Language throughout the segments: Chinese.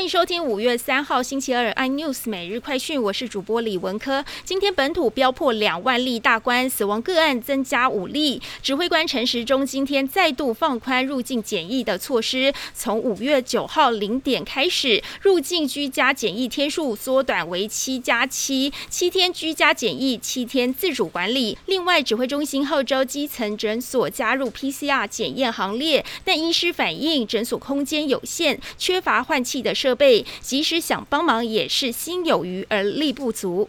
欢迎收听五月三号星期二 iNews 每日快讯，我是主播李文科。今天本土飙破两万例大关，死亡个案增加五例。指挥官陈时中今天再度放宽入境检疫的措施，从五月九号零点开始，入境居家检疫天数缩短为七加七，七天居家检疫，七天自主管理。另外，指挥中心号召基层诊所加入 PCR 检验行列，但医师反映诊所空间有限，缺乏换气。的设设备，即使想帮忙，也是心有余而力不足。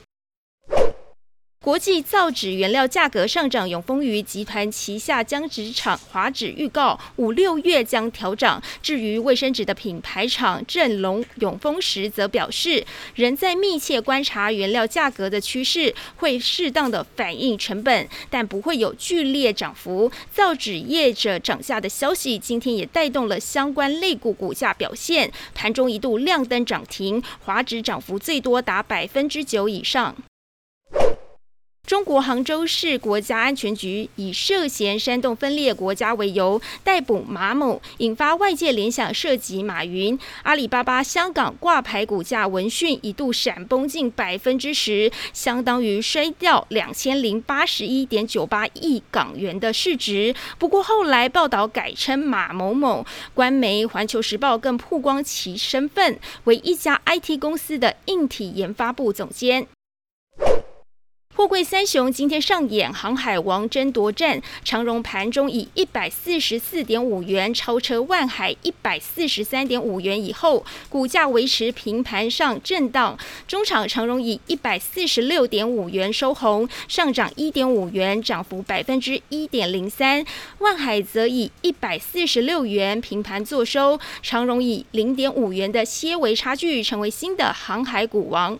国际造纸原料价格上涨，永丰余集团旗下浆纸厂华纸预告五六月将调涨。至于卫生纸的品牌厂正隆永丰时则表示，仍在密切观察原料价格的趋势，会适当的反映成本，但不会有剧烈涨幅。造纸业者涨价的消息，今天也带动了相关类股股价表现，盘中一度亮灯涨停，华纸涨幅最多达百分之九以上。中国杭州市国家安全局以涉嫌煽动分裂国家为由逮捕马某，引发外界联想涉及马云。阿里巴巴香港挂牌股价闻讯一度闪崩近百分之十，相当于摔掉两千零八十一点九八亿港元的市值。不过后来报道改称马某某，官媒《环球时报》更曝光其身份为一家 IT 公司的硬体研发部总监。货柜三雄今天上演航海王争夺战，长荣盘中以一百四十四点五元超车万海一百四十三点五元以后，股价维持平盘上震荡。中场长荣以一百四十六点五元收红，上涨一点五元，涨幅百分之一点零三。万海则以一百四十六元平盘坐收，长荣以零点五元的些微差距，成为新的航海股王。